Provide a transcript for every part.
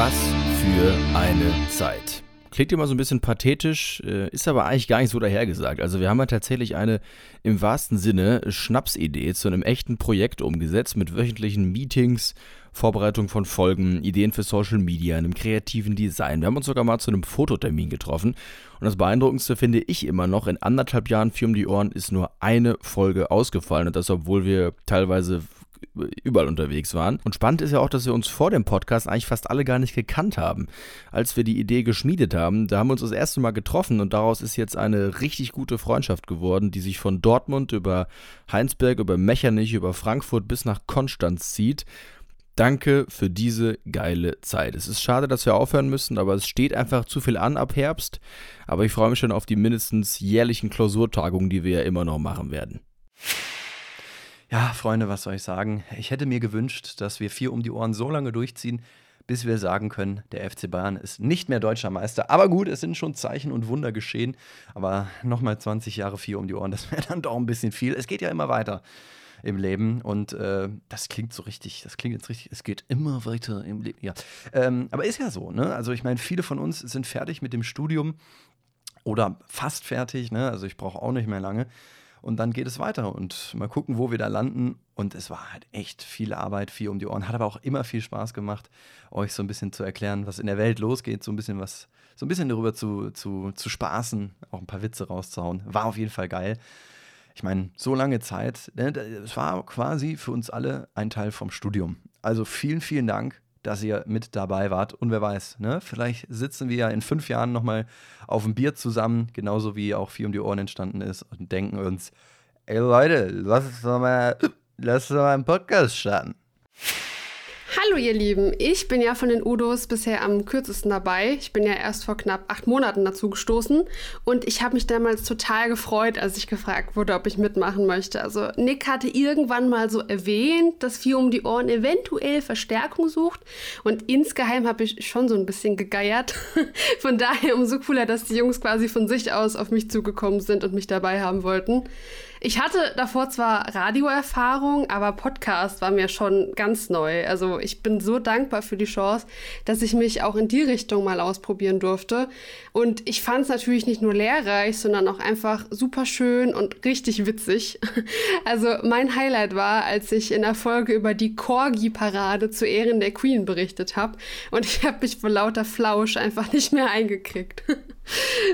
Was für eine Zeit. Klingt immer so ein bisschen pathetisch, äh, ist aber eigentlich gar nicht so dahergesagt. Also wir haben ja tatsächlich eine im wahrsten Sinne Schnapsidee zu einem echten Projekt umgesetzt mit wöchentlichen Meetings, Vorbereitung von Folgen, Ideen für Social Media, einem kreativen Design. Wir haben uns sogar mal zu einem Fototermin getroffen. Und das Beeindruckendste finde ich immer noch, in anderthalb Jahren Vier um die Ohren ist nur eine Folge ausgefallen. Und das, obwohl wir teilweise überall unterwegs waren. Und spannend ist ja auch, dass wir uns vor dem Podcast eigentlich fast alle gar nicht gekannt haben. Als wir die Idee geschmiedet haben, da haben wir uns das erste Mal getroffen und daraus ist jetzt eine richtig gute Freundschaft geworden, die sich von Dortmund über Heinsberg, über Mechernich, über Frankfurt bis nach Konstanz zieht. Danke für diese geile Zeit. Es ist schade, dass wir aufhören müssen, aber es steht einfach zu viel an ab Herbst. Aber ich freue mich schon auf die mindestens jährlichen Klausurtagungen, die wir ja immer noch machen werden. Ja, Freunde, was soll ich sagen? Ich hätte mir gewünscht, dass wir vier um die Ohren so lange durchziehen, bis wir sagen können, der FC Bayern ist nicht mehr deutscher Meister. Aber gut, es sind schon Zeichen und Wunder geschehen. Aber nochmal 20 Jahre vier um die Ohren, das wäre dann doch ein bisschen viel. Es geht ja immer weiter im Leben. Und äh, das klingt so richtig, das klingt jetzt richtig, es geht immer weiter im Leben. Ja. Ähm, aber ist ja so, ne? Also ich meine, viele von uns sind fertig mit dem Studium oder fast fertig, ne? Also ich brauche auch nicht mehr lange. Und dann geht es weiter und mal gucken, wo wir da landen. Und es war halt echt viel Arbeit, viel um die Ohren. Hat aber auch immer viel Spaß gemacht, euch so ein bisschen zu erklären, was in der Welt losgeht, so ein bisschen was, so ein bisschen darüber zu, zu, zu spaßen, auch ein paar Witze rauszuhauen. War auf jeden Fall geil ich meine, so lange Zeit, ne, es war quasi für uns alle ein Teil vom Studium. Also vielen, vielen Dank, dass ihr mit dabei wart. Und wer weiß, ne, vielleicht sitzen wir ja in fünf Jahren nochmal auf dem Bier zusammen, genauso wie auch viel um die Ohren entstanden ist und denken uns, ey Leute, lass uns doch mal, mal einen Podcast starten. Hallo ihr Lieben, ich bin ja von den Udos bisher am kürzesten dabei. Ich bin ja erst vor knapp acht Monaten dazu gestoßen und ich habe mich damals total gefreut, als ich gefragt wurde, ob ich mitmachen möchte. Also Nick hatte irgendwann mal so erwähnt, dass Vier um die Ohren eventuell Verstärkung sucht und insgeheim habe ich schon so ein bisschen gegeiert. Von daher umso cooler, dass die Jungs quasi von sich aus auf mich zugekommen sind und mich dabei haben wollten. Ich hatte davor zwar Radioerfahrung, aber Podcast war mir schon ganz neu. Also ich bin so dankbar für die Chance, dass ich mich auch in die Richtung mal ausprobieren durfte. Und ich fand es natürlich nicht nur lehrreich, sondern auch einfach super schön und richtig witzig. Also mein Highlight war, als ich in der Folge über die Corgi-Parade zu Ehren der Queen berichtet habe. Und ich habe mich vor lauter Flausch einfach nicht mehr eingekriegt.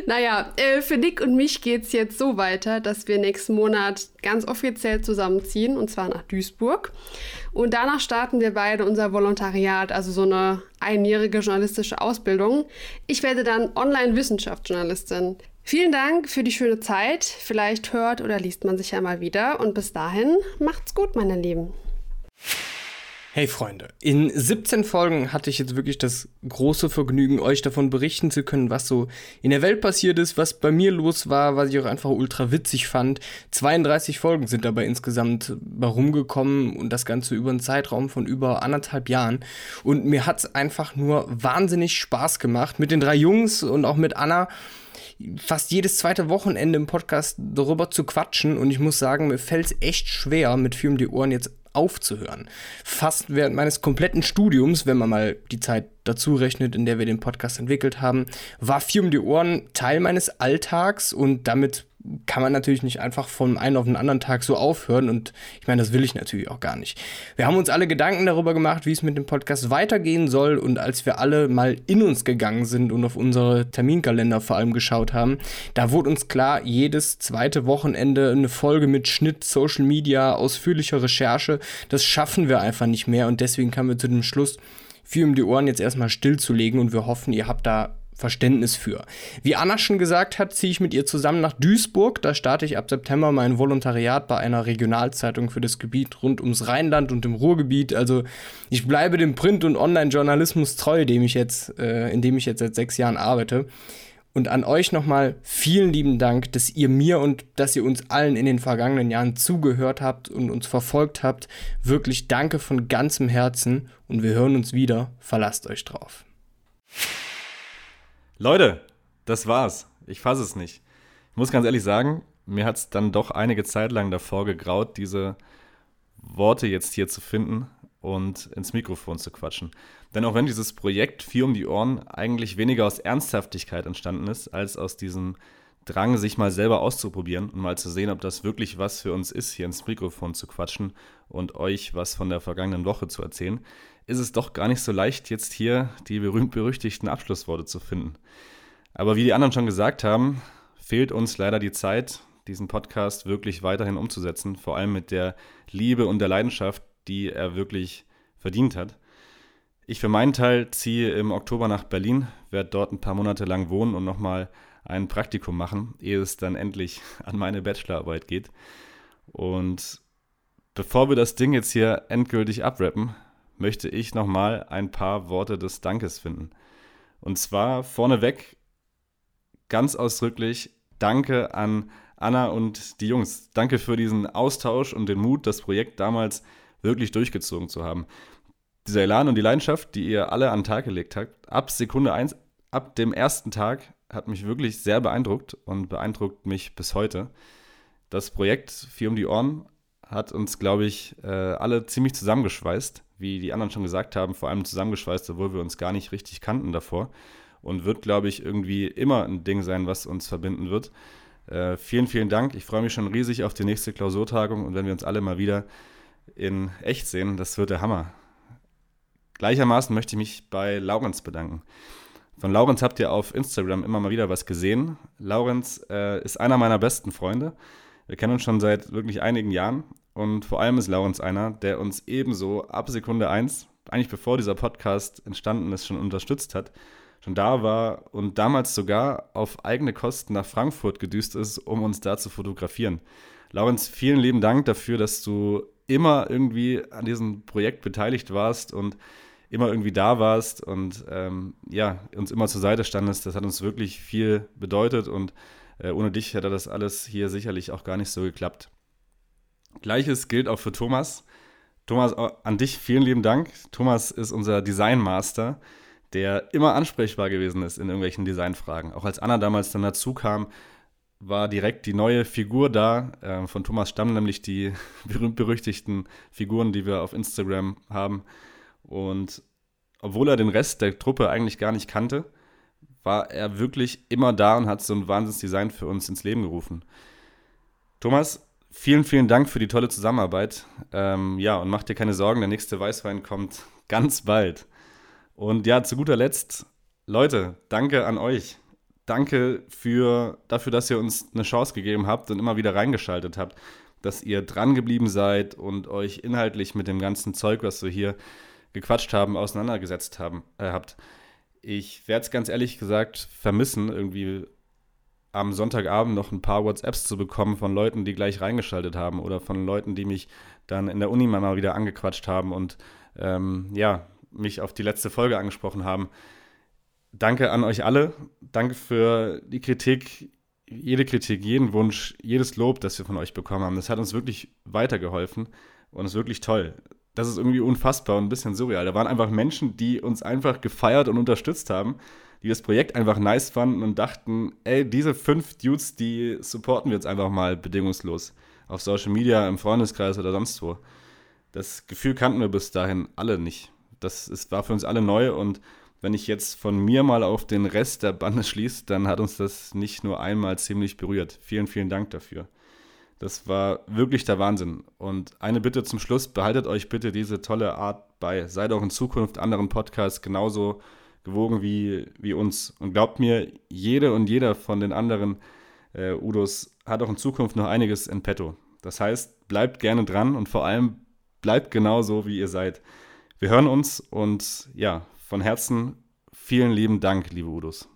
naja, äh, für Nick und mich geht es jetzt so weiter, dass wir nächsten Monat ganz offiziell zusammenziehen, und zwar nach Duisburg. Und danach starten wir beide unser Volontariat, also so eine einjährige journalistische Ausbildung. Ich werde dann Online-Wissenschaftsjournalistin. Vielen Dank für die schöne Zeit. Vielleicht hört oder liest man sich ja mal wieder. Und bis dahin, macht's gut, meine Lieben. Hey Freunde, in 17 Folgen hatte ich jetzt wirklich das große Vergnügen, euch davon berichten zu können, was so in der Welt passiert ist, was bei mir los war, was ich auch einfach ultra witzig fand. 32 Folgen sind dabei insgesamt herumgekommen und das Ganze über einen Zeitraum von über anderthalb Jahren. Und mir hat's einfach nur wahnsinnig Spaß gemacht mit den drei Jungs und auch mit Anna fast jedes zweite Wochenende im Podcast darüber zu quatschen und ich muss sagen, mir fällt es echt schwer, mit Film die Ohren jetzt aufzuhören. Fast während meines kompletten Studiums, wenn man mal die Zeit dazu rechnet, in der wir den Podcast entwickelt haben, war Vier um die Ohren Teil meines Alltags und damit kann man natürlich nicht einfach vom einen auf den anderen Tag so aufhören und ich meine, das will ich natürlich auch gar nicht. Wir haben uns alle Gedanken darüber gemacht, wie es mit dem Podcast weitergehen soll und als wir alle mal in uns gegangen sind und auf unsere Terminkalender vor allem geschaut haben, da wurde uns klar, jedes zweite Wochenende eine Folge mit Schnitt, Social Media, ausführlicher Recherche, das schaffen wir einfach nicht mehr und deswegen kamen wir zu dem Schluss, viel um die Ohren jetzt erstmal stillzulegen und wir hoffen, ihr habt da Verständnis für. Wie Anna schon gesagt hat, ziehe ich mit ihr zusammen nach Duisburg. Da starte ich ab September mein Volontariat bei einer Regionalzeitung für das Gebiet rund ums Rheinland und im Ruhrgebiet. Also ich bleibe dem Print- und Online-Journalismus treu, dem ich jetzt, äh, in dem ich jetzt seit sechs Jahren arbeite. Und an euch nochmal vielen lieben Dank, dass ihr mir und dass ihr uns allen in den vergangenen Jahren zugehört habt und uns verfolgt habt. Wirklich danke von ganzem Herzen und wir hören uns wieder. Verlasst euch drauf. Leute, das war's. Ich fasse es nicht. Ich muss ganz ehrlich sagen, mir hat es dann doch einige Zeit lang davor gegraut, diese Worte jetzt hier zu finden. und ins Mikrofon zu quatschen. Denn auch wenn dieses Projekt Vier um die Ohren eigentlich weniger aus Ernsthaftigkeit entstanden ist, als aus diesem Drang, sich mal selber auszuprobieren und mal zu sehen, ob das wirklich was für uns ist, hier ins Mikrofon zu quatschen und euch was von der vergangenen Woche zu erzählen, ist es doch gar nicht so leicht, jetzt hier die berühmt-berüchtigten Abschlussworte zu finden. Aber wie die anderen schon gesagt haben, fehlt uns leider die Zeit, diesen Podcast wirklich weiterhin umzusetzen, vor allem mit der Liebe und der Leidenschaft, die er wirklich verdient hat. Ich für meinen Teil ziehe im Oktober nach Berlin, werde dort ein paar Monate lang wohnen und nochmal ein Praktikum machen, ehe es dann endlich an meine Bachelorarbeit geht. Und bevor wir das Ding jetzt hier endgültig abrappen, möchte ich nochmal ein paar Worte des Dankes finden. Und zwar vorneweg ganz ausdrücklich Danke an Anna und die Jungs. Danke für diesen Austausch und den Mut, das Projekt damals wirklich durchgezogen zu haben. Dieser Elan und die Leidenschaft, die ihr alle an den Tag gelegt habt, ab Sekunde 1, ab dem ersten Tag, hat mich wirklich sehr beeindruckt und beeindruckt mich bis heute. Das Projekt Vier um die Ohren hat uns, glaube ich, äh, alle ziemlich zusammengeschweißt, wie die anderen schon gesagt haben, vor allem zusammengeschweißt, obwohl wir uns gar nicht richtig kannten davor. Und wird, glaube ich, irgendwie immer ein Ding sein, was uns verbinden wird. Äh, vielen, vielen Dank. Ich freue mich schon riesig auf die nächste Klausurtagung und wenn wir uns alle mal wieder in echt sehen, das wird der Hammer. Gleichermaßen möchte ich mich bei Laurenz bedanken. Von Laurenz habt ihr auf Instagram immer mal wieder was gesehen. Laurenz äh, ist einer meiner besten Freunde. Wir kennen uns schon seit wirklich einigen Jahren und vor allem ist Laurenz einer, der uns ebenso ab Sekunde 1, eigentlich bevor dieser Podcast entstanden ist, schon unterstützt hat, schon da war und damals sogar auf eigene Kosten nach Frankfurt gedüst ist, um uns da zu fotografieren. Laurenz, vielen lieben Dank dafür, dass du immer irgendwie an diesem Projekt beteiligt warst und immer irgendwie da warst und ähm, ja, uns immer zur Seite standest. Das hat uns wirklich viel bedeutet und äh, ohne dich hätte das alles hier sicherlich auch gar nicht so geklappt. Gleiches gilt auch für Thomas. Thomas, an dich vielen lieben Dank. Thomas ist unser Designmaster, der immer ansprechbar gewesen ist in irgendwelchen Designfragen. Auch als Anna damals dann dazu kam, war direkt die neue Figur da. Äh, von Thomas stammen nämlich die berühmt-berüchtigten Figuren, die wir auf Instagram haben. Und obwohl er den Rest der Truppe eigentlich gar nicht kannte, war er wirklich immer da und hat so ein Wahnsinnsdesign für uns ins Leben gerufen. Thomas, vielen, vielen Dank für die tolle Zusammenarbeit. Ähm, ja, und mach dir keine Sorgen, der nächste Weißwein kommt ganz bald. Und ja, zu guter Letzt, Leute, danke an euch. Danke für, dafür, dass ihr uns eine Chance gegeben habt und immer wieder reingeschaltet habt, dass ihr dran geblieben seid und euch inhaltlich mit dem ganzen Zeug, was wir hier gequatscht haben, auseinandergesetzt haben, äh, habt. Ich werde es ganz ehrlich gesagt vermissen, irgendwie am Sonntagabend noch ein paar WhatsApps zu bekommen von Leuten, die gleich reingeschaltet haben oder von Leuten, die mich dann in der Uni mal wieder angequatscht haben und ähm, ja, mich auf die letzte Folge angesprochen haben. Danke an euch alle. Danke für die Kritik, jede Kritik, jeden Wunsch, jedes Lob, das wir von euch bekommen haben. Das hat uns wirklich weitergeholfen und ist wirklich toll das ist irgendwie unfassbar und ein bisschen surreal. Da waren einfach Menschen, die uns einfach gefeiert und unterstützt haben, die das Projekt einfach nice fanden und dachten, ey, diese fünf Dudes, die supporten wir jetzt einfach mal bedingungslos. Auf Social Media, im Freundeskreis oder sonst wo. Das Gefühl kannten wir bis dahin alle nicht. Das ist, war für uns alle neu und wenn ich jetzt von mir mal auf den Rest der Bande schließe, dann hat uns das nicht nur einmal ziemlich berührt. Vielen, vielen Dank dafür. Das war wirklich der Wahnsinn. Und eine Bitte zum Schluss, behaltet euch bitte diese tolle Art bei. Seid auch in Zukunft anderen Podcasts genauso gewogen wie, wie uns. Und glaubt mir, jede und jeder von den anderen äh, Udos hat auch in Zukunft noch einiges in petto. Das heißt, bleibt gerne dran und vor allem bleibt genauso, wie ihr seid. Wir hören uns und ja, von Herzen vielen lieben Dank, liebe Udos.